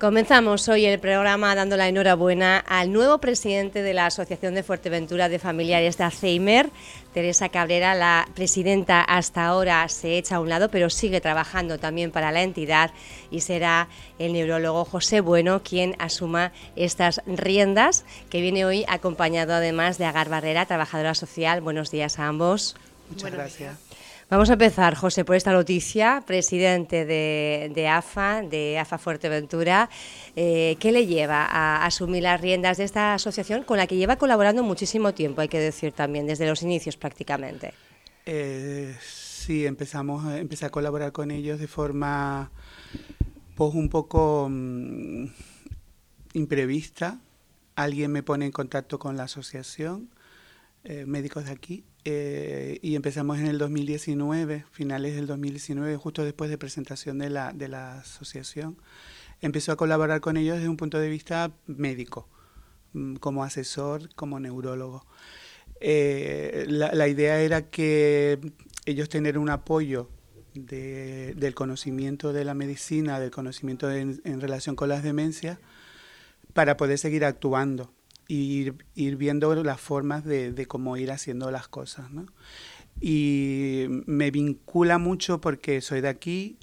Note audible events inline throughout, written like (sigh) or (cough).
Comenzamos hoy el programa dando la enhorabuena al nuevo presidente de la Asociación de Fuerteventura de Familiares de Alzheimer, Teresa Cabrera, la presidenta hasta ahora se echa a un lado, pero sigue trabajando también para la entidad y será el neurólogo José Bueno quien asuma estas riendas, que viene hoy acompañado además de Agar Barrera, trabajadora social. Buenos días a ambos. Muchas gracias. Vamos a empezar, José, por esta noticia. Presidente de, AFA, de AFA Fuerteventura, eh, ¿qué le lleva a asumir las riendas de esta asociación con la que lleva colaborando muchísimo tiempo, hay que decir también, desde los inicios prácticamente? Eh, sí, empezamos, empecé a colaborar con ellos de forma pues un poco mm, imprevista. Alguien me pone en contacto con la asociación, eh, médicos de aquí, eh, y empezamos en el 2019, finales del 2019, justo después de presentación de la, de la asociación. Empezó a colaborar con ellos desde un punto de vista médico, mm, como asesor, como neurólogo. Eh, la, idea era que ellos tener un apoyo del conocimiento de la medicina, del conocimiento en relación con las demencias, para poder seguir actuando ir, ir viendo las formas de, cómo ir haciendo las cosas. ¿no? Y me vincula mucho porque soy de aquí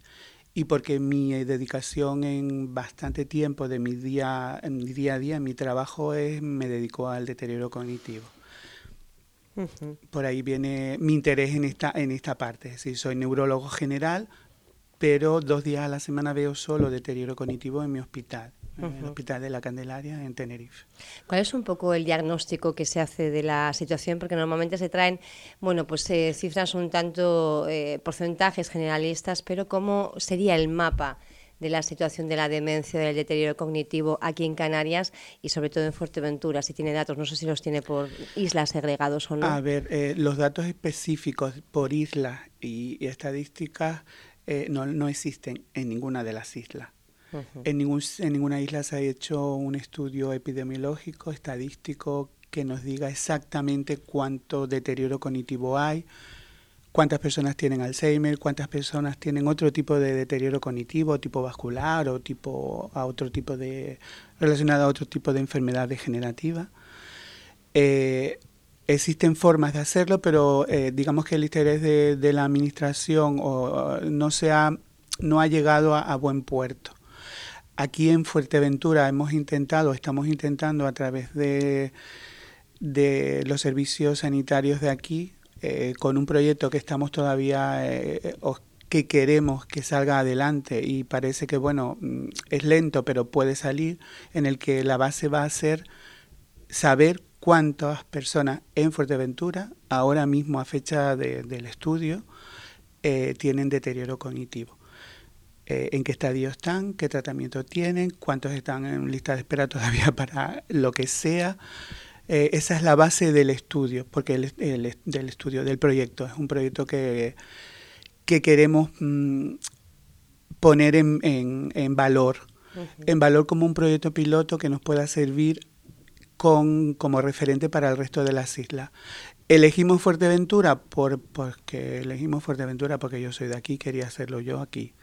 y porque mi dedicación en bastante tiempo de mi día, en mi día a día, en mi trabajo, es, me dedico al deterioro cognitivo. Por ahí viene mi interés en esta, en esta parte. Es decir, soy neurólogo general, pero dos días a la semana veo solo deterioro cognitivo en mi hospital en el Hospital de la Candelaria en Tenerife. ¿Cuál es un poco el diagnóstico que se hace de la situación? Porque normalmente se traen, bueno, pues eh, cifras un tanto, eh, porcentajes generalistas, pero ¿cómo sería el mapa? de la situación de la demencia, del deterioro cognitivo aquí en Canarias y sobre todo en Fuerteventura, si tiene datos, no sé si los tiene por islas segregados o no. A ver, eh, los datos específicos por islas y, estadísticas no, no existen en ninguna de las islas en, ningún, en ninguna isla se ha hecho un estudio epidemiológico, estadístico, que nos diga exactamente cuánto deterioro cognitivo hay, cuántas personas tienen Alzheimer, cuántas personas tienen otro tipo de deterioro cognitivo, tipo vascular o tipo a otro tipo de relacionado a otro tipo de enfermedad degenerativa. Eh, existen formas de hacerlo, pero eh, digamos que el interés de, la administración o, no se ha, no ha llegado a buen puerto. Aquí en Fuerteventura hemos intentado, estamos intentando a través de, los servicios sanitarios de aquí, eh, con un proyecto que estamos todavía, eh, que queremos que salga adelante y parece que, bueno, mm, es lento, pero puede salir, en el que la base va a ser saber cuántas personas en Fuerteventura, ahora mismo a fecha del estudio, eh, tienen deterioro cognitivo. Eh, en qué estadio están, qué tratamiento tienen, cuántos están en lista de espera (laughs) todavía para lo que sea. Eh, esa es la base del estudio, porque el, del estudio, del proyecto, es un proyecto que, que queremos mm, poner en, en, valor, en valor como un proyecto piloto que nos pueda servir con, como referente para el resto de las islas. Elegimos Fuerteventura por, porque elegimos Fuerteventura porque yo soy de aquí, quería hacerlo yo aquí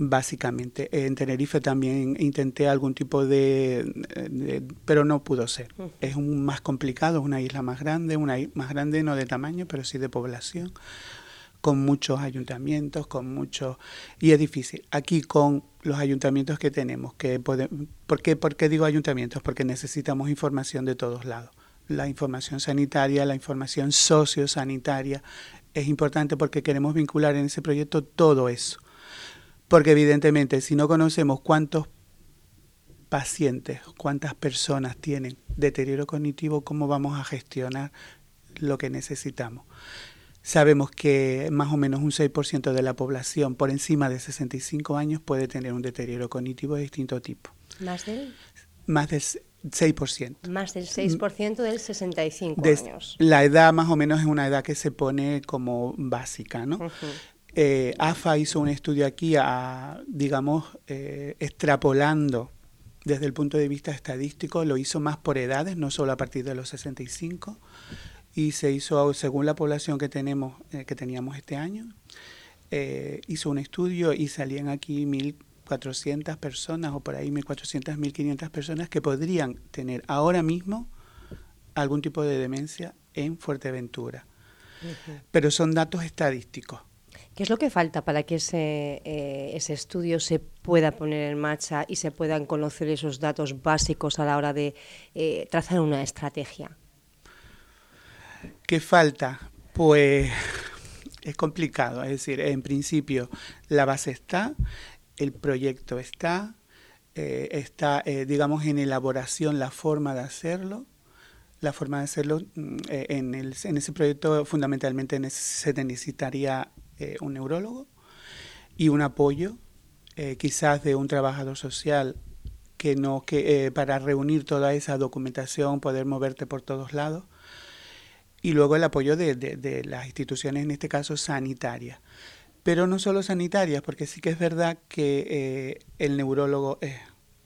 básicamente. En Tenerife también intenté algún tipo de, pero no pudo ser. Es un más complicado, es una isla más grande, una más grande no de tamaño, pero sí de población, con muchos ayuntamientos, con muchos y es difícil. Aquí con los ayuntamientos que tenemos, que ¿por, qué, ¿por qué digo ayuntamientos? Porque necesitamos información de todos lados. La información sanitaria, la información sociosanitaria es importante porque queremos vincular en ese proyecto todo eso porque evidentemente si no conocemos cuántos pacientes, cuántas personas tienen deterioro cognitivo, ¿cómo vamos a gestionar lo que necesitamos? Sabemos que más o menos un 6% de la población por encima de 65 años puede tener un deterioro cognitivo de distinto tipo. ¿Más del? Más del 6%. Más del 6% del 65 años. La edad más o menos es una edad que se pone como básica, ¿no? Eh, AFA hizo un estudio aquí, a, digamos, eh, extrapolando desde el punto de vista estadístico, lo hizo más por edades, no solo a partir de los 65, y se hizo según la población que tenemos, eh, que teníamos este año, hizo un estudio y salían aquí mil, 1.400 personas o por ahí 1.400, 1.500 personas que podrían tener ahora mismo algún tipo de demencia en Fuerteventura. Pero son datos estadísticos. ¿Qué es lo que falta para que ese, eh, ese estudio se pueda poner en marcha y se puedan conocer esos datos básicos a la hora de eh, trazar una estrategia? ¿Qué falta? Pues es complicado, es decir, en principio la base está, el proyecto está, eh, está, digamos, en elaboración la forma de hacerlo, la forma de hacerlo mm, en, el, en, ese proyecto fundamentalmente se necesitaría eh, un neurólogo y un apoyo, eh, quizás de un trabajador social que no que eh, para reunir toda esa documentación, poder moverte por todos lados y luego el apoyo de, de, las instituciones, en este caso sanitarias. Pero no solo sanitarias, porque sí que es verdad que el neurólogo es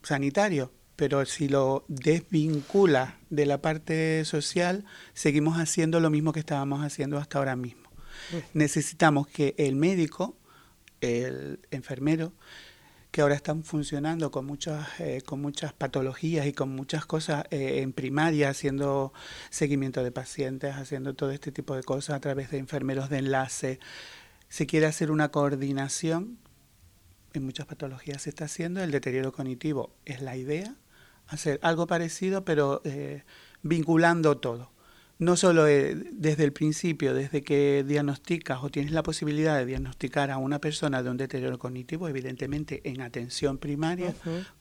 sanitario, pero si lo desvincula de la parte social, seguimos haciendo lo mismo que estábamos haciendo hasta ahora mismo. Necesitamos que el médico, el enfermero, que ahora están funcionando con muchas, eh, con muchas patologías y con muchas cosas eh, en primaria, haciendo seguimiento de pacientes, haciendo todo este tipo de cosas a través de enfermeros de enlace. Se quiere hacer una coordinación, en muchas patologías se está haciendo, el deterioro cognitivo es la idea, hacer algo parecido pero eh, vinculando todo no solo eh, desde el principio, desde que diagnosticas o tienes la posibilidad de diagnosticar a una persona de un deterioro cognitivo, evidentemente en atención primaria,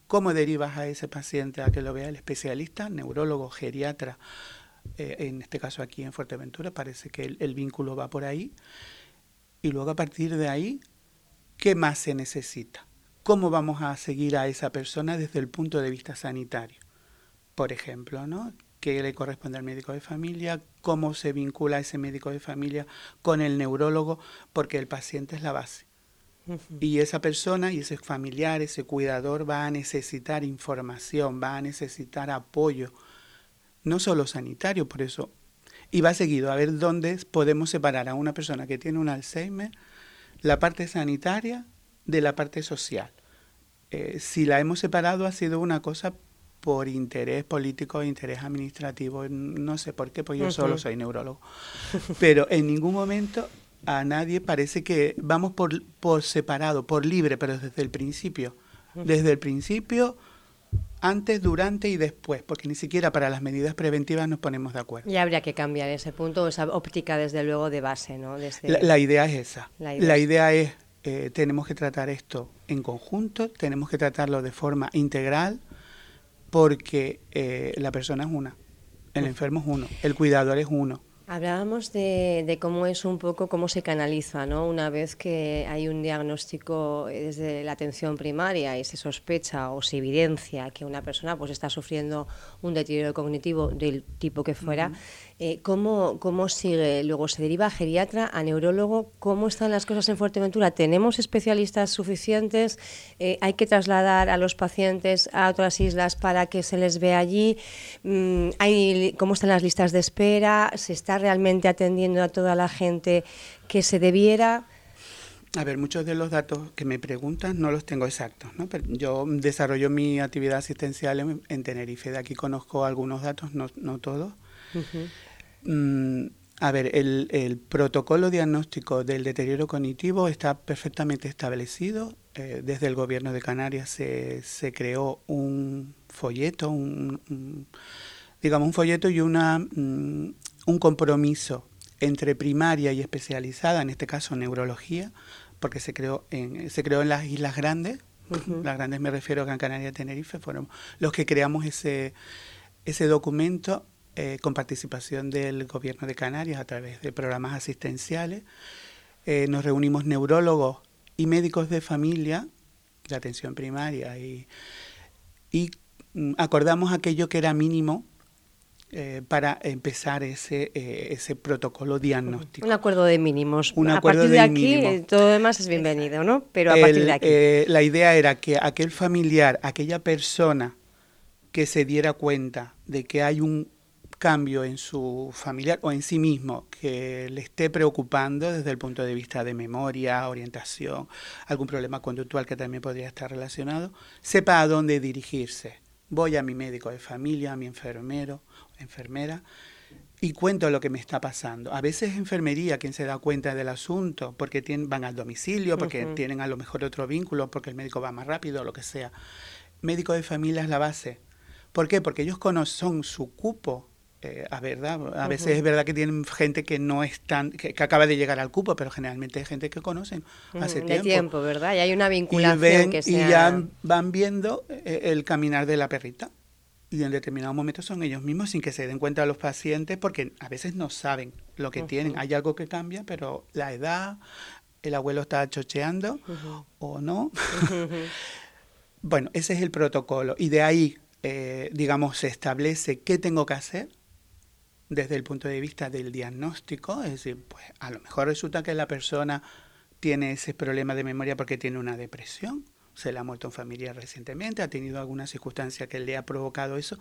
cómo derivas a ese paciente a que lo vea el especialista, neurólogo, geriatra, eh, en este caso aquí en Fuerteventura, parece que el, el vínculo va por ahí, y luego a partir de ahí, ¿qué más se necesita? ¿Cómo vamos a seguir a esa persona desde el punto de vista sanitario? Por ejemplo, ¿no? Qué le corresponde al médico de familia, cómo se vincula ese médico de familia con el neurólogo, porque el paciente es la base. Y esa persona y ese familiar, ese cuidador va a necesitar información, va a necesitar apoyo, no solo sanitario, por eso. Y va seguido a ver dónde podemos separar a una persona que tiene un Alzheimer, la parte sanitaria de la parte social. Eh, si la hemos separado ha sido una cosa por interés político, interés administrativo, no sé por qué, pues yo solo soy neurólogo. Pero en ningún momento a nadie parece que vamos por, por separado, por libre, pero desde el principio. Desde el principio, antes, durante y después, porque ni siquiera para las medidas preventivas nos ponemos de acuerdo. Y habría que cambiar ese punto, esa óptica desde luego de base, ¿no? La, idea es esa. La idea, es, eh, tenemos que tratar esto en conjunto, tenemos que tratarlo de forma integral, porque eh, la persona es una, el enfermo es uno, el cuidador es uno. Hablábamos de, cómo es un poco, cómo se canaliza, ¿no? Una vez que hay un diagnóstico desde la atención primaria y se sospecha o se evidencia que una persona pues está sufriendo un deterioro cognitivo del tipo que fuera, eh, ¿cómo, ¿cómo, sigue? Luego se deriva a geriatra, a neurólogo. ¿Cómo están las cosas en Fuerteventura? ¿Tenemos especialistas suficientes? Eh, ¿Hay que trasladar a los pacientes a otras islas para que se les vea allí? Mm, ¿Hay, ¿Cómo están las listas de espera? ¿Se está realmente atendiendo a toda la gente que se debiera? A ver, muchos de los datos que me preguntan no los tengo exactos, ¿no? Pero yo desarrollo mi actividad asistencial en, Tenerife. De aquí conozco algunos datos, no, no todos. Mm, a ver, el, protocolo diagnóstico del deterioro cognitivo está perfectamente establecido. Eh, desde el gobierno de Canarias se, se creó un folleto, un, digamos un folleto y una, mm, un compromiso entre primaria y especializada, en este caso neurología, porque se creó en, se creó en las Islas Grandes. Las grandes me refiero a Gran Canaria y Tenerife, fueron los que creamos ese, ese documento eh, con participación del Gobierno de Canarias a través de programas asistenciales. Eh, nos reunimos neurólogos y médicos de familia, de atención primaria, y, y mm, acordamos aquello que era mínimo eh, para empezar ese, ese protocolo diagnóstico. Un acuerdo de mínimos. Un a partir de, aquí todo lo demás es bienvenido, ¿no? Pero a partir de aquí. la idea era que aquel familiar, aquella persona que se diera cuenta de que hay un cambio en su familiar o en sí mismo que le esté preocupando desde el punto de vista de memoria, orientación, algún problema conductual que también podría estar relacionado, sepa a dónde dirigirse. Voy a mi médico de familia, a mi enfermero, enfermera, y cuento lo que me está pasando. A veces es enfermería quien se da cuenta del asunto, porque tienen, van al domicilio, porque tienen a lo mejor otro vínculo, porque el médico va más rápido, lo que sea. Médico de familia es la base. ¿Por qué? Porque ellos conocen su cupo. Eh, a, verdad, a veces es verdad que tienen gente que no están, que, acaba de llegar al cupo, pero generalmente hay gente que conocen hace tiempo. tiempo, ¿verdad? Y hay una vinculación y Y ya van viendo eh, el caminar de la perrita y en determinados momentos son ellos mismos sin que se den cuenta los pacientes porque a veces no saben lo que tienen. Hay algo que cambia, pero la edad, el abuelo está chocheando o no. (laughs) bueno, ese es el protocolo y de ahí, eh, digamos, se establece qué tengo que hacer desde el punto de vista del diagnóstico, es decir, pues a lo mejor resulta que la persona tiene ese problema de memoria porque tiene una depresión se le ha muerto un familiar recientemente, ha tenido alguna circunstancia que le ha provocado eso,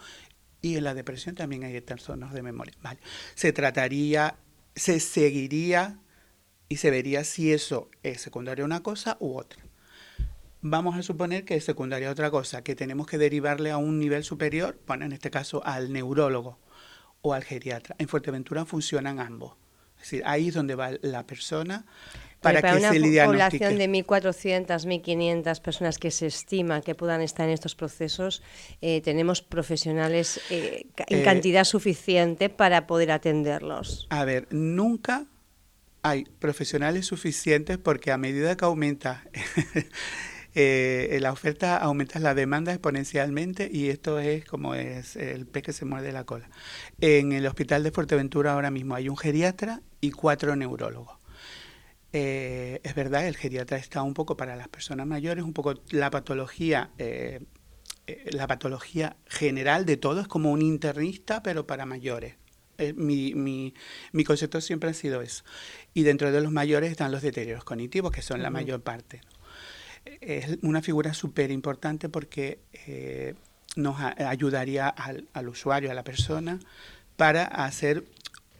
y en la depresión también hay trastornos de memoria. Vale. Se trataría, se seguiría y se vería si eso es secundario a una cosa u otra. Vamos a suponer que es secundaria a otra cosa, que tenemos que derivarle a un nivel superior, bueno, en este caso al neurólogo o al geriatra. En Fuerteventura funcionan ambos. Es decir, ahí es donde va la persona para, que una se población de 1.400, 1.500 personas que se estima que puedan estar en estos procesos, eh, tenemos profesionales eh, en eh, cantidad suficiente para poder atenderlos. A ver, nunca hay profesionales suficientes porque a medida que aumenta la oferta, aumenta la demanda exponencialmente y esto es como es el pez que se muerde la cola. En el hospital de Fuerteventura ahora mismo hay un geriatra y cuatro neurólogos eh, es verdad, el geriatra está un poco para las personas mayores, un poco la patología, eh, eh, la patología general de todo es como un internista, pero para mayores. Mi, mi, mi, concepto siempre ha sido eso. Y dentro de los mayores están los deterioros cognitivos, que son la mayor parte. Es una figura súper importante porque nos ayudaría al, al usuario, a la persona, para hacer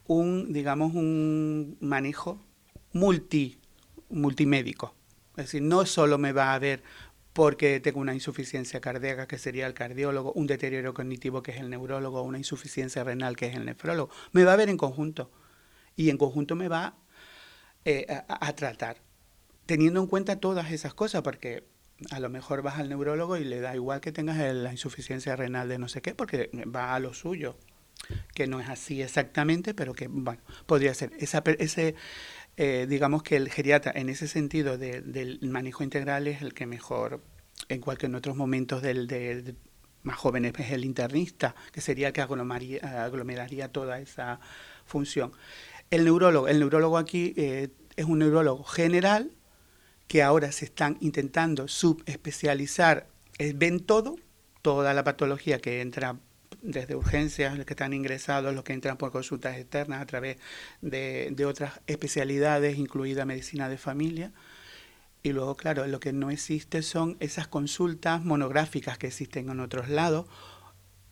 un, digamos, un manejo multi, multimédico. Es decir, no solo me va a ver porque tengo una insuficiencia cardíaca, que sería el cardiólogo, un deterioro cognitivo, que es el neurólogo, una insuficiencia renal, que es el nefrólogo. Me va a ver en conjunto. Y en conjunto me va eh, a, tratar, teniendo en cuenta todas esas cosas, porque a lo mejor vas al neurólogo y le da igual que tengas la insuficiencia renal de no sé qué, porque va a lo suyo, que no es así exactamente, pero que, bueno, podría ser. Esa, ese, eh, digamos que el geriatra en ese sentido del manejo integral es el que mejor, en cualquier en otros momentos del, más jóvenes es el internista, que sería el que aglomeraría, toda esa función. El neurólogo, el neurólogo aquí eh, es un neurólogo general que ahora se están intentando subespecializar, ven todo, toda la patología que entra desde urgencias, los que están ingresados, los que entran por consultas externas a través de, otras especialidades, incluida medicina de familia. Y luego, claro, lo que no existe son esas consultas monográficas que existen en otros lados,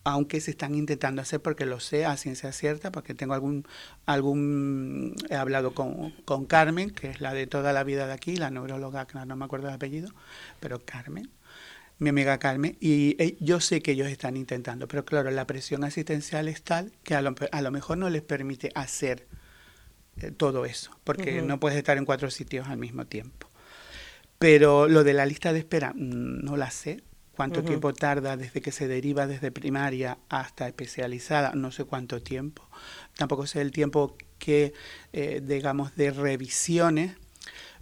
aunque se están intentando hacer porque lo sé a ciencia cierta, porque tengo algún, algún he hablado con, con Carmen, que es la de toda la vida de aquí, la neuróloga, no me acuerdo el apellido, pero Carmen, mi amiga Carmen, y eh, yo sé que ellos están intentando, pero claro, la presión asistencial es tal que a lo, a lo mejor no les permite hacer eh, todo eso, porque no puedes estar en cuatro sitios al mismo tiempo. Pero lo de la lista de espera, mm, no la sé. ¿Cuánto tiempo tarda desde que se deriva desde primaria hasta especializada? No sé cuánto tiempo. Tampoco sé el tiempo que, eh, digamos, de revisiones.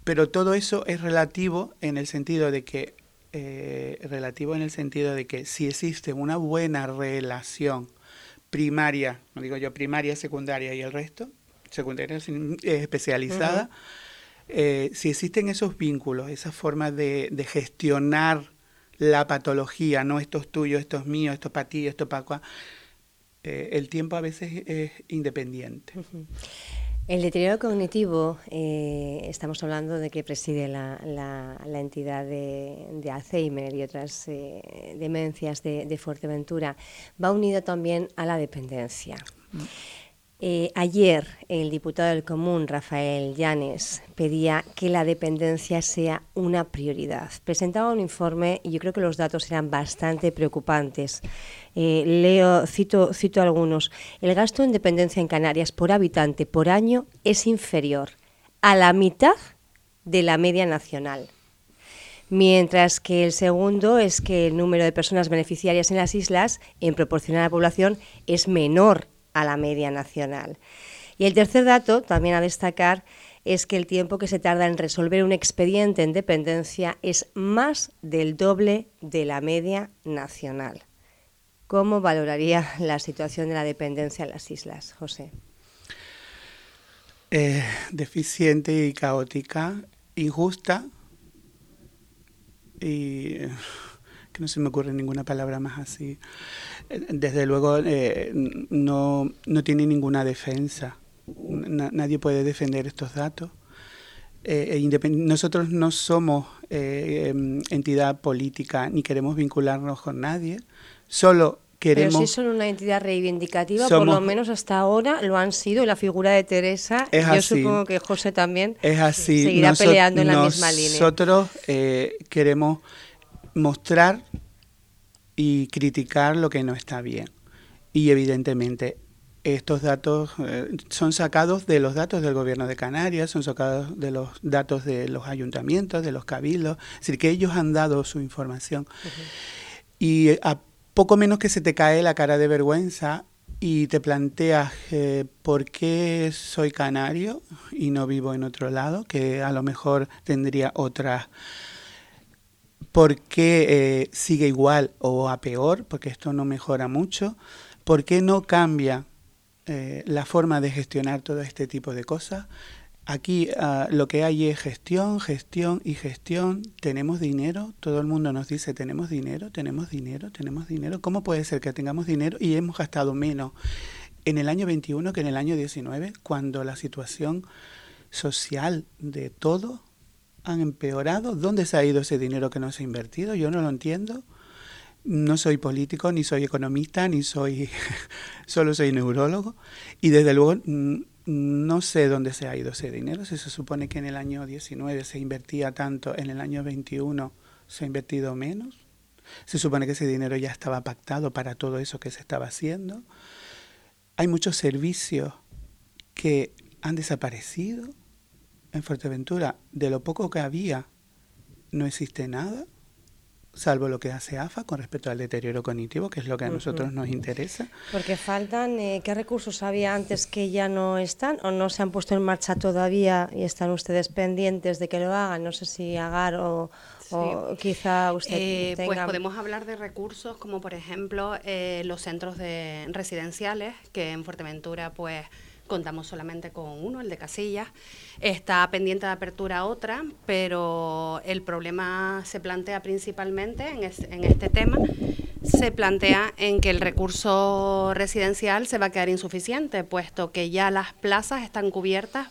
Pero todo eso es relativo en el sentido de que eh, relativo en el sentido de que si existe una buena relación primaria, no digo yo primaria, secundaria y el resto, secundaria eh, especializada, eh, si existen esos vínculos, esa forma de, gestionar la patología, no esto es tuyo, esto es mío, esto es para ti, esto es para acá, el tiempo a veces es independiente. El deterioro cognitivo, eh, estamos hablando de que preside la, entidad de, Alzheimer y otras eh, demencias de, Fuerteventura, va unido también a la dependencia. Eh, ayer el diputado del Común, Rafael Llanes, pedía que la dependencia sea una prioridad. Presentaba un informe y yo creo que los datos eran bastante preocupantes. Eh, leo, cito, cito algunos. El gasto en dependencia en Canarias por habitante por año es inferior a la mitad de la media nacional mientras que el segundo es que el número de personas beneficiarias en las islas, en proporción a la población, es menor a la media nacional. Y el tercer dato, también a destacar, es que el tiempo que se tarda en resolver un expediente en dependencia es más del doble de la media nacional. ¿Cómo valoraría la situación de la dependencia en las islas, José? Eh, deficiente y caótica, injusta y que no se me ocurre ninguna palabra más así. Desde luego eh, no, no, tiene ninguna defensa. nadie puede defender estos datos. Eh, e nosotros no somos eh, em, entidad política ni queremos vincularnos con nadie. Solo queremos. Pero si son una entidad reivindicativa, por lo menos hasta ahora lo han sido. La figura de Teresa, yo supongo que José también es así. seguirá peleando en la misma línea. Nosotros queremos mostrar y criticar lo que no está bien. Y evidentemente estos datos eh, son sacados de los datos del gobierno de Canarias, son sacados de los datos de los ayuntamientos, de los cabildos, es decir, que ellos han dado su información. Y a poco menos que se te cae la cara de vergüenza y te planteas eh, por qué soy canario y no vivo en otro lado, que a lo mejor tendría otras ¿Por qué eh, sigue igual o a peor? Porque esto no mejora mucho. ¿Por qué no cambia eh, la forma de gestionar todo este tipo de cosas? Aquí ah, lo que hay es gestión, gestión y gestión. Tenemos dinero, todo el mundo nos dice tenemos dinero, tenemos dinero, tenemos dinero. ¿Cómo puede ser que tengamos dinero y hemos gastado menos en el año 21 que en el año 19, cuando la situación social de todo han empeorado. ¿Dónde se ha ido ese dinero que no se ha invertido? Yo no lo entiendo. No soy político, ni soy economista, ni soy, (laughs) solo soy neurólogo. Y desde luego no sé dónde se ha ido ese dinero. Si se supone que en el año 19 se invertía tanto, en el año 21 se ha invertido menos. Se supone que ese dinero ya estaba pactado para todo eso que se estaba haciendo. Hay muchos servicios que han desaparecido en Fuerteventura, de lo poco que había, no existe nada, salvo lo que hace AFA con respecto al deterioro cognitivo, que es lo que a nosotros nos interesa. Porque faltan, eh, ¿qué recursos había antes que ya no están o no se han puesto en marcha todavía y están ustedes pendientes de que lo hagan? No sé si Agar o, quizá usted eh, Pues podemos hablar de recursos como, por ejemplo, eh, los centros de residenciales, que en Fuerteventura, pues contamos solamente con uno, el de Casillas. Está pendiente de apertura otra, pero el problema se plantea principalmente en, en este tema, se plantea en que el recurso residencial se va a quedar insuficiente, puesto que ya las plazas están cubiertas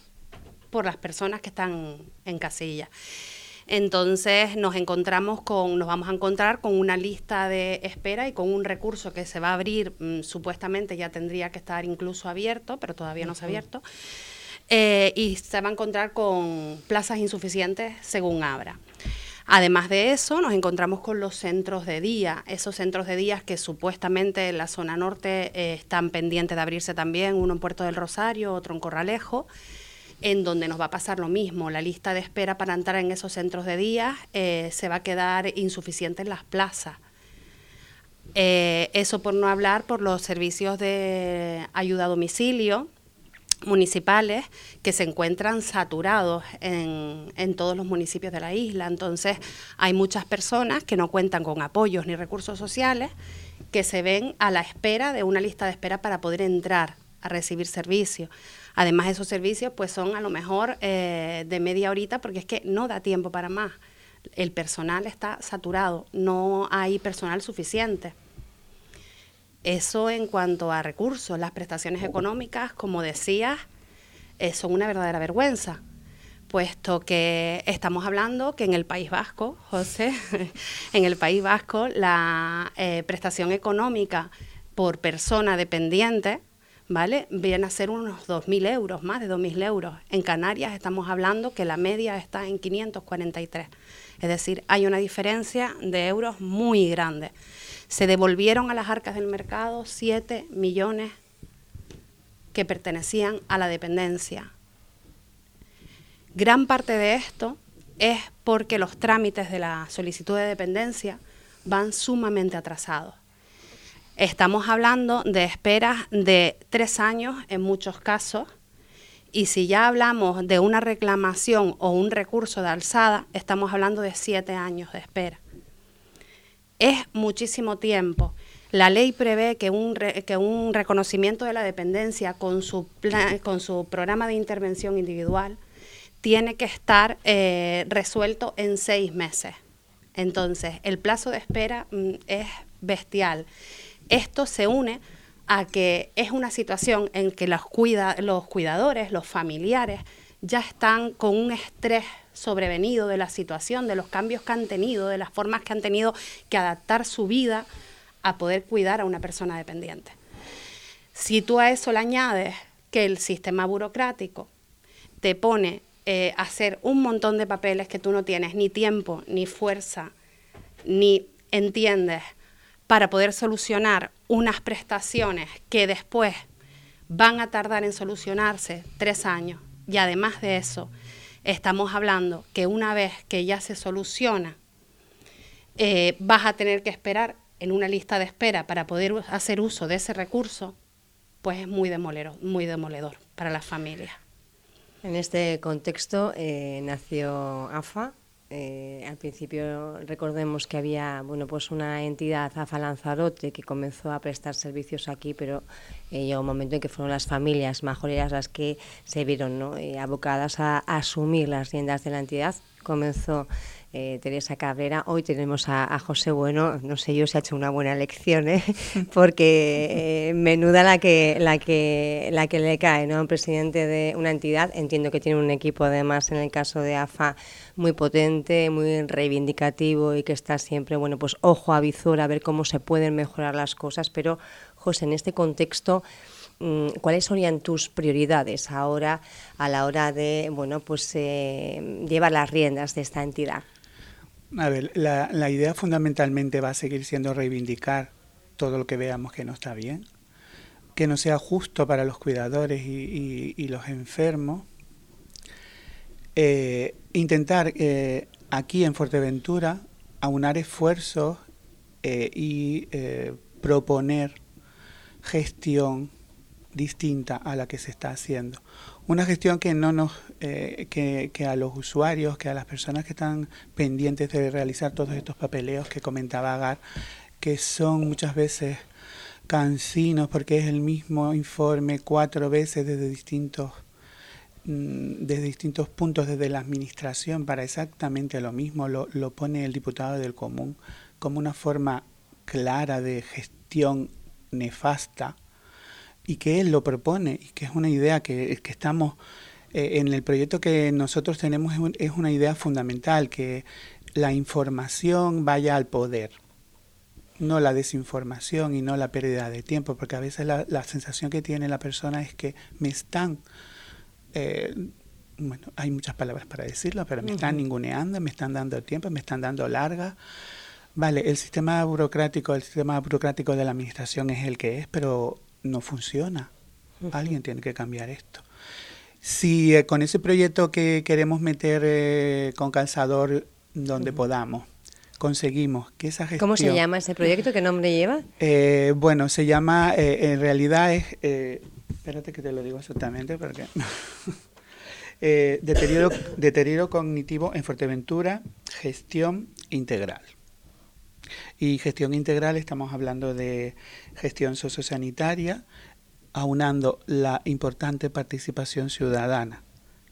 por las personas que están en Casillas. Entonces nos encontramos con, nos vamos a encontrar con una lista de espera y con un recurso que se va a abrir, mm, supuestamente ya tendría que estar incluso abierto, pero todavía no se ha abierto. Eh, y se va a encontrar con plazas insuficientes según Abra. Además de eso, nos encontramos con los centros de día, esos centros de día que supuestamente en la zona norte eh, están pendientes de abrirse también, uno en Puerto del Rosario, otro en Corralejo en donde nos va a pasar lo mismo. La lista de espera para entrar en esos centros de día eh, se va a quedar insuficiente en las plazas. Eh, eso por no hablar por los servicios de ayuda a domicilio municipales que se encuentran saturados en, en, todos los municipios de la isla. Entonces hay muchas personas que no cuentan con apoyos ni recursos sociales que se ven a la espera de una lista de espera para poder entrar a recibir servicios. Además, esos servicios pues son a lo mejor eh, de media horita porque es que no da tiempo para más. El personal está saturado, no hay personal suficiente. Eso en cuanto a recursos, las prestaciones económicas, como decías, eh, son una verdadera vergüenza, puesto que estamos hablando que en el País Vasco, José, (laughs) en el País Vasco la eh, prestación económica por persona dependiente ¿vale? Viene a ser unos 2.000 euros, más de 2.000 euros. En Canarias estamos hablando que la media está en 543. Es decir, hay una diferencia de euros muy grande. Se devolvieron a las arcas del mercado 7 millones que pertenecían a la dependencia. Gran parte de esto es porque los trámites de la solicitud de dependencia van sumamente atrasados. Estamos hablando de esperas de tres años en muchos casos y si ya hablamos de una reclamación o un recurso de alzada, estamos hablando de siete años de espera. Es muchísimo tiempo. La ley prevé que un, que un reconocimiento de la dependencia con su, con su programa de intervención individual tiene que estar eh, resuelto en seis meses. Entonces, el plazo de espera mm, es bestial. Esto se une a que es una situación en que los, cuida, los cuidadores, los familiares, ya están con un estrés sobrevenido de la situación, de los cambios que han tenido, de las formas que han tenido que adaptar su vida a poder cuidar a una persona dependiente. Si tú a eso le añades que el sistema burocrático te pone eh, a hacer un montón de papeles que tú no tienes ni tiempo, ni fuerza, ni entiendes para poder solucionar unas prestaciones que después van a tardar en solucionarse tres años. Y además de eso, estamos hablando que una vez que ya se soluciona, eh, vas a tener que esperar en una lista de espera para poder hacer uso de ese recurso, pues es muy demoledor, muy demoledor para las familias. En este contexto eh, nació AFA, eh, al principio recordemos que había bueno pues una entidad AFA Lanzarote que comenzó a prestar servicios aquí, pero eh, llegó un momento en que fueron las familias majoreras las que se vieron ¿no? Eh, abocadas a, asumir las riendas de la entidad. Comenzó eh, Teresa Cabrera. Hoy tenemos a, José Bueno. No sé yo si ha hecho una buena elección, ¿eh? (laughs) porque eh, menuda la que, la, que, la que le cae, ¿no? Un presidente de una entidad. Entiendo que tiene un equipo, además, en el caso de AFA, muy potente, muy reivindicativo y que está siempre, bueno, pues ojo a visor a ver cómo se pueden mejorar las cosas. Pero, José, en este contexto mm, ¿cuáles serían tus prioridades ahora a la hora de bueno pues llevar las riendas de esta entidad? A ver, la, idea fundamentalmente va a seguir siendo reivindicar todo lo que veamos que no está bien, que no sea justo para los cuidadores y, los enfermos. Eh, intentar eh, aquí en Fuerteventura aunar esfuerzos eh, y proponer gestión distinta a la que se está haciendo. Una gestión que no nos, eh, que, a los usuarios, que a las personas que están pendientes de realizar todos estos papeleos que comentaba Agar, que son muchas veces cansinos porque es el mismo informe cuatro veces desde distintos mm, desde distintos puntos desde la administración para exactamente lo mismo lo, lo pone el diputado del común como una forma clara de gestión nefasta y que él lo propone y que es una idea que, que estamos eh, en el proyecto que nosotros tenemos es, una idea fundamental que la información vaya al poder no la desinformación y no la pérdida de tiempo porque a veces la, la sensación que tiene la persona es que me están eh, bueno, hay muchas palabras para decirlo, pero me están ninguneando, me están dando tiempo, me están dando larga. Vale, el sistema burocrático, el sistema burocrático de la administración es el que es, pero no funciona. Alguien tiene que cambiar esto. Si eh, con ese proyecto que queremos meter eh, con calzador donde podamos, conseguimos que esa gestión... ¿Cómo se llama ese proyecto? ¿Qué nombre lleva? Eh, bueno, se llama, en realidad es... espérate que te lo digo exactamente porque... (laughs) deterioro, deterioro cognitivo en Fuerteventura, gestión integral. Y gestión integral estamos hablando de gestión sociosanitaria, aunando la importante participación ciudadana.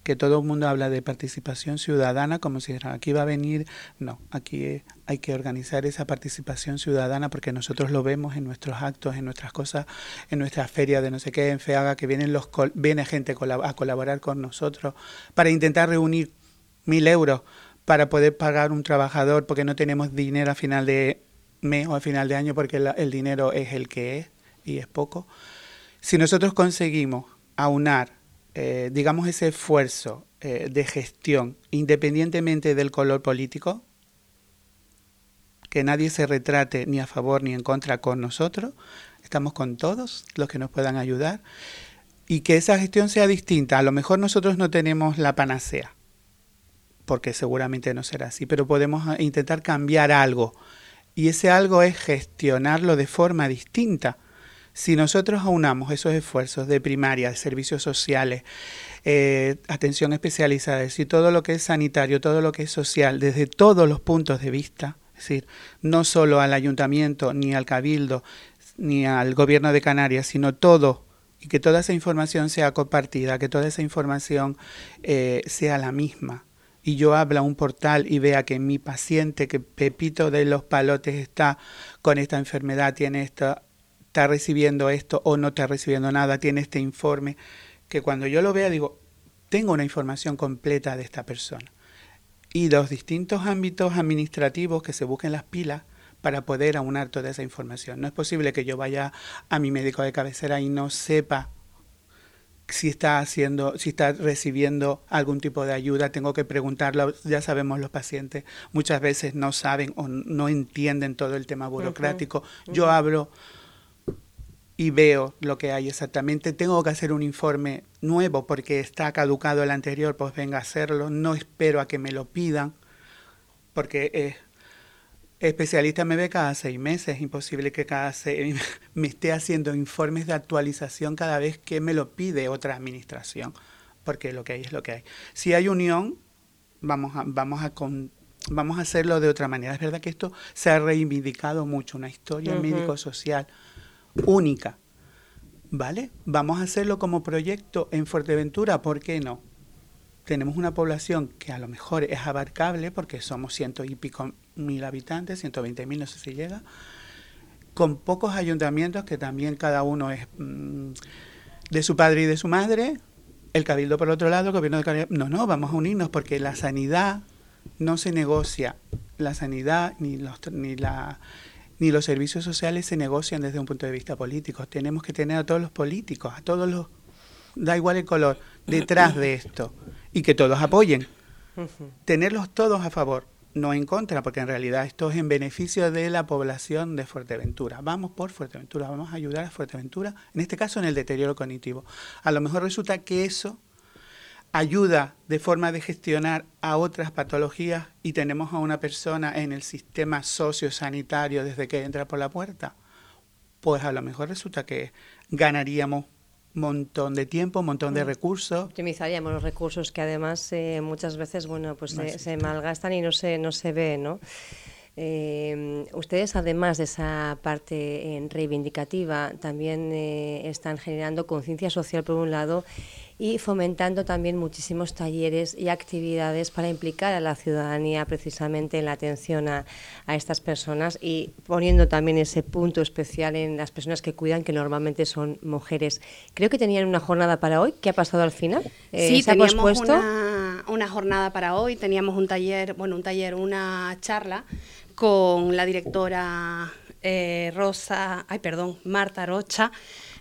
Que todo el mundo habla de participación ciudadana como si aquí va a venir, no, aquí hay que organizar esa participación ciudadana porque nosotros lo vemos en nuestros actos, en nuestras cosas, en nuestras ferias de no sé qué, en FEAGA, que vienen los viene gente a colaborar con nosotros para intentar reunir mil euros para poder pagar un trabajador porque no tenemos dinero a final de mes o a final de año porque el dinero es el que es y es poco. Si nosotros conseguimos aunar, eh, digamos, ese esfuerzo eh, de gestión, independientemente del color político, que nadie se retrate ni a favor ni en contra con nosotros, estamos con todos los que nos puedan ayudar, y que esa gestión sea distinta. A lo mejor nosotros no tenemos la panacea, porque seguramente no será así, pero podemos ah, intentar cambiar algo, y ese algo es gestionarlo de forma distinta. Si nosotros aunamos esos esfuerzos de primaria, de servicios sociales, eh, atención especializada, y todo lo que es sanitario, todo lo que es social, desde todos los puntos de vista, es decir, no solo al ayuntamiento, ni al cabildo, ni al gobierno de Canarias, sino todo, y que toda esa información sea compartida, que toda esa información eh, sea la misma. Y yo habla un portal y vea que mi paciente, que Pepito de los Palotes está con esta enfermedad, tiene esto, está recibiendo esto o no está recibiendo nada, tiene este informe que cuando yo lo vea digo, tengo una información completa de esta persona. Y los distintos ámbitos administrativos que se busquen las pilas para poder aunar toda esa información. No es posible que yo vaya a mi médico de cabecera y no sepa si está haciendo, si está recibiendo algún tipo de ayuda, tengo que preguntarlo. Ya sabemos los pacientes muchas veces no saben o no entienden todo el tema burocrático. Yo hablo y veo lo que hay exactamente. Tengo que hacer un informe nuevo porque está caducado el anterior, pues venga a hacerlo. No espero a que me lo pidan, porque eh, especialista me ve cada seis meses. Es imposible que cada seis, (laughs) me esté haciendo informes de actualización cada vez que me lo pide otra administración, porque lo que hay es lo que hay. Si hay unión, vamos a, vamos a vamos a hacerlo de otra manera. Es verdad que esto se ha reivindicado mucho, una historia médico-social única. ¿Vale? Vamos a hacerlo como proyecto en Fuerteventura, ¿por qué no? Tenemos una población que a lo mejor es abarcable porque somos ciento y pico mil habitantes, 120 mil, no sé si llega, con pocos ayuntamientos que también cada uno es mm, de su padre y de su madre, el cabildo por otro lado, el gobierno de No, no, vamos a unirnos porque la sanidad no se negocia. La sanidad ni, los, ni la ni los servicios sociales se negocian desde un punto de vista político. Tenemos que tener a todos los políticos, a todos los, da igual el color, detrás de esto y que todos apoyen. Tenerlos todos a favor, no en contra, porque en realidad esto es en beneficio de la población de Fuerteventura. Vamos por Fuerteventura, vamos a ayudar a Fuerteventura, en este caso en el deterioro cognitivo. A lo mejor resulta que eso ayuda de forma de gestionar a otras patologías y tenemos a una persona en el sistema sociosanitario desde que entra por la puerta, pues a lo mejor resulta que ganaríamos montón de tiempo, un montón de recursos. Optimizaríamos los recursos que además eh, muchas veces bueno pues se, malgastan y no se, no se ve, ¿no? Eh, ustedes, además de esa parte eh, reivindicativa, también están generando conciencia social, por un lado, y fomentando también muchísimos talleres y actividades para implicar a la ciudadanía precisamente en la atención a, estas personas y poniendo también ese punto especial en las personas que cuidan, que normalmente son mujeres. Creo que tenían una jornada para hoy. ¿Qué ha pasado al final? Eh, sí, teníamos una, una jornada para hoy. Teníamos un taller, bueno, un taller, una charla con la directora eh, Rosa, ay, perdón, Marta Rocha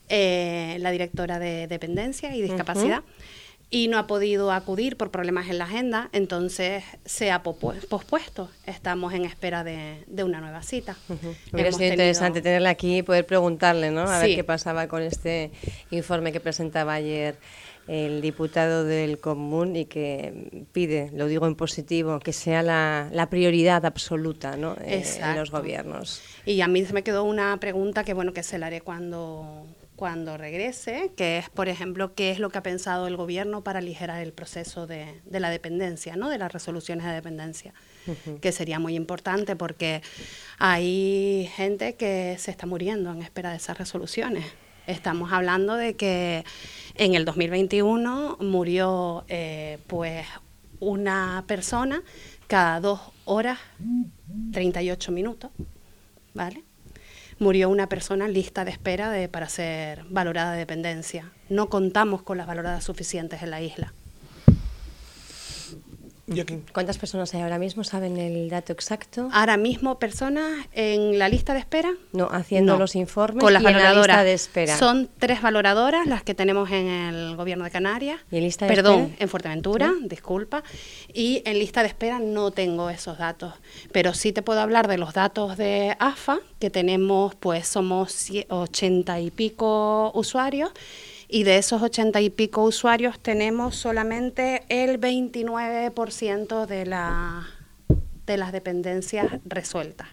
eh, la directora de dependencia y discapacidad. Y no ha podido acudir por problemas en la agenda, entonces se ha pospuesto. Estamos en espera de, una nueva cita. Hubiera sido interesante tenerla aquí y poder preguntarle, ¿no? A ver qué pasaba con este informe que presentaba ayer el diputado del Común y que pide, lo digo en positivo, que sea la, prioridad absoluta ¿no? Eh, en los gobiernos. Y a mí se me quedó una pregunta que bueno que se la haré cuando cuando regrese, que es, por ejemplo, qué es lo que ha pensado el gobierno para aligerar el proceso de, la dependencia, ¿no? de las resoluciones de dependencia, que sería muy importante porque hay gente que se está muriendo en espera de esas resoluciones. Estamos hablando de que en el 2021 murió eh, pues una persona cada dos horas 38 minutos, ¿vale? Murió una persona lista de espera de, para ser valorada de dependencia. No contamos con las valoradas suficientes en la isla. ¿Cuántas personas hay ahora mismo? ¿Saben el dato exacto? Ahora mismo personas en la lista de espera. No, haciendo los informes con las y valoradoras. en la lista de espera. Son tres valoradoras las que tenemos en el gobierno de Canarias. ¿Y en lista de Perdón, espera? en Fuerteventura, disculpa. Y en lista de espera no tengo esos datos. Pero sí te puedo hablar de los datos de AFA, que tenemos, pues somos cie- ochenta y pico usuarios y de esos ochenta y pico usuarios tenemos solamente el 29% de, la, de las dependencias resueltas.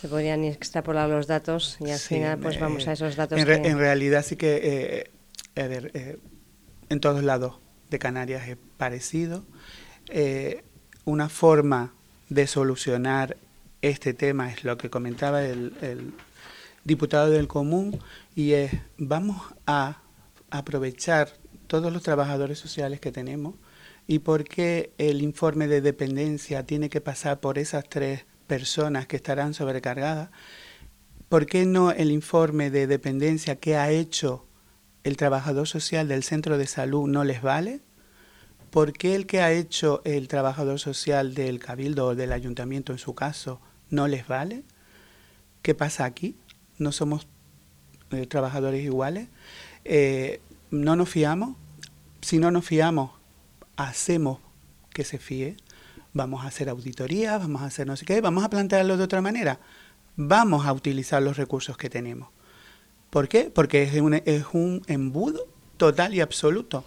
Se podrían extrapolar los datos y al Sí, final pues eh, vamos a esos datos En, re- que- en realidad sí que eh, a ver, eh, en todos lados de Canarias es parecido. Eh, una forma de solucionar este tema es lo que comentaba el, el diputado del común y es vamos a aprovechar todos los trabajadores sociales que tenemos y por qué el informe de dependencia tiene que pasar por esas tres personas que estarán sobrecargadas ¿Por qué no el informe de dependencia que ha hecho el trabajador social del centro de salud no les vale? ¿Por qué el que ha hecho el trabajador social del cabildo o del ayuntamiento en su caso no les vale? ¿Qué pasa aquí? ¿No somos eh, trabajadores iguales? Eh, ¿No nos fiamos? Si no nos fiamos, hacemos que se fíe. Vamos a hacer auditorías, vamos a hacer no sé qué, vamos a plantearlo de otra manera vamos a utilizar los recursos que tenemos. ¿Por qué? Porque es un, es un embudo total y absoluto.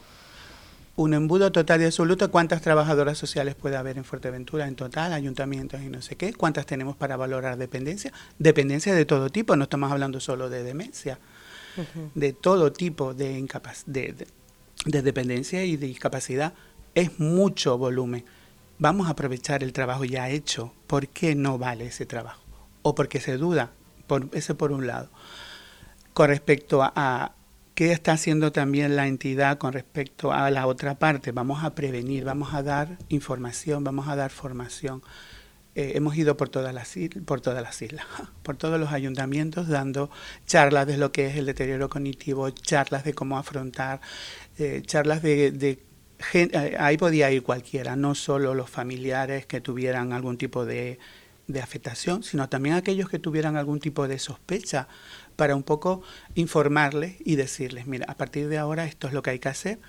Un embudo total y absoluto. ¿Cuántas trabajadoras sociales puede haber en Fuerteventura en total? Ayuntamientos y no sé qué. ¿Cuántas tenemos para valorar dependencia? Dependencia de todo tipo, no estamos hablando solo de demencia. De todo tipo de, incapac de, de, de dependencia y de discapacidad. Es mucho volumen. Vamos a aprovechar el trabajo ya hecho. ¿Por qué no vale ese trabajo? o porque se duda, por, ese por un lado. Con respecto a, a, qué está haciendo también la entidad con respecto a la otra parte, vamos a prevenir, vamos a dar información, vamos a dar formación. Eh, hemos ido por todas, las, por todas las islas, (laughs) por todos los ayuntamientos, dando charlas de lo que es el deterioro cognitivo, charlas de cómo afrontar, eh, charlas de, de ahí podía ir cualquiera, no solo los familiares que tuvieran algún tipo de de afectación, sino también aquellos que tuvieran algún tipo de sospecha para un poco informarles y decirles, mira, a partir de ahora esto es lo que hay que hacer,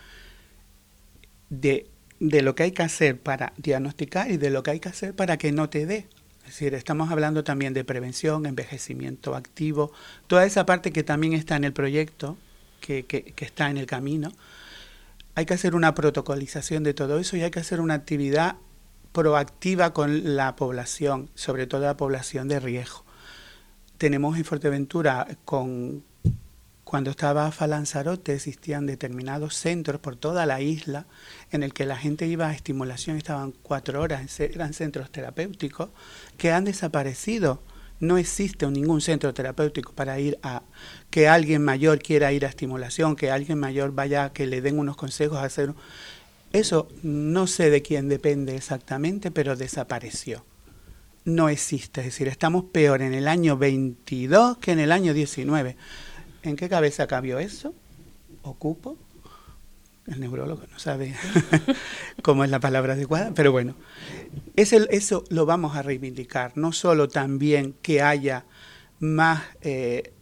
de, de lo que hay que hacer para diagnosticar y de lo que hay que hacer para que no te dé. Es decir, estamos hablando también de prevención, envejecimiento activo, toda esa parte que también está en el proyecto, que, que, que está en el camino. Hay que hacer una protocolización de todo eso y hay que hacer una actividad proactiva con la población, sobre todo la población de riesgo. Tenemos en Fuerteventura, con, cuando estaba Falanzarote, existían determinados centros por toda la isla en el que la gente iba a estimulación, estaban cuatro horas, eran centros terapéuticos que han desaparecido. No existe ningún centro terapéutico para ir a que alguien mayor quiera ir a estimulación, que alguien mayor vaya, que le den unos consejos a hacer eso no sé de quién depende exactamente, pero desapareció. No existe, es decir, estamos peor en el año 22 que en el año 19. ¿En qué cabeza cabió eso? ¿Ocupo? El neurólogo no sabe (laughs) cómo es la palabra adecuada, pero bueno, eso, eso lo vamos a reivindicar, no solo también que haya más, eh,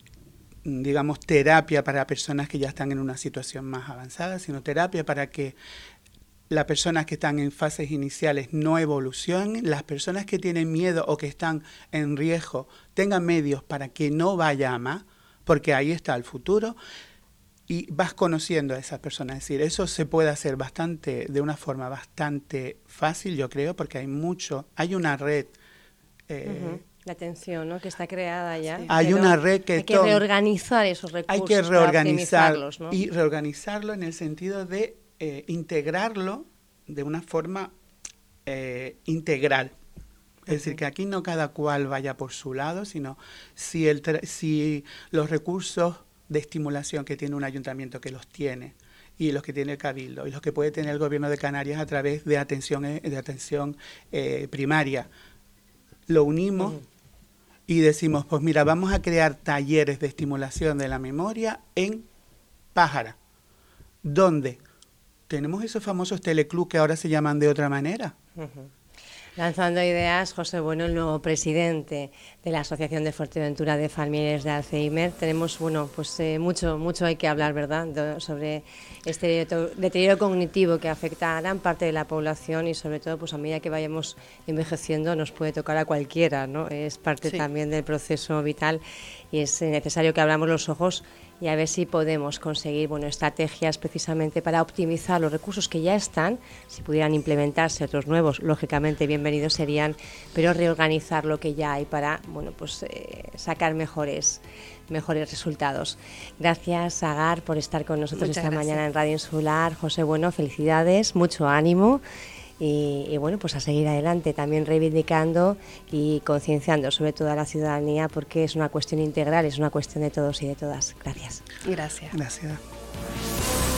digamos, terapia para personas que ya están en una situación más avanzada, sino terapia para que las personas que están en fases iniciales no evolucionen, las personas que tienen miedo o que están en riesgo tengan medios para que no vaya a más, porque ahí está el futuro, y vas conociendo a esas personas. Es decir, eso se puede hacer bastante, de una forma bastante fácil, yo creo, porque hay mucho, hay una red. Eh, uh -huh. La atención, ¿no? Que está creada ya. Sí. Hay una red que... Hay que reorganizar esos recursos. Hay que reorganizar ¿no? y reorganizarlo en el sentido de eh, integrarlo de una forma eh, integral. Es uh -huh. decir, que aquí no cada cual vaya por su lado, sino si, el si los recursos de estimulación que tiene un ayuntamiento, que los tiene, y los que tiene el Cabildo, y los que puede tener el Gobierno de Canarias a través de atención, de atención eh, primaria, lo unimos uh -huh. y decimos, pues mira, vamos a crear talleres de estimulación de la memoria en Pájara, donde tenemos esos famosos teleclub que ahora se llaman de otra manera. Lanzando ideas, José Bueno, el nuevo presidente de la Asociación de Fuerteventura de Familiares de Alzheimer. Tenemos, bueno, pues eh, mucho, mucho hay que hablar, ¿verdad?, sobre este deterioro cognitivo que afecta a gran parte de la población y sobre todo, pues a medida que vayamos envejeciendo nos puede tocar a cualquiera, ¿no? Es parte también del proceso vital y es necesario que abramos los ojos y a ver si podemos conseguir bueno, estrategias precisamente para optimizar los recursos que ya están, si pudieran implementarse otros nuevos, lógicamente bienvenidos serían, pero reorganizar lo que ya hay para bueno, pues, eh, sacar mejores, mejores resultados. Gracias, Agar, por estar con nosotros esta mañana en Radio Insular. José Bueno, felicidades, mucho ánimo y, bueno, pues a seguir adelante, también reivindicando y concienciando sobre todo a la ciudadanía porque es una cuestión integral, es una cuestión de todos y de todas. Gracias. Gracias. Gracias.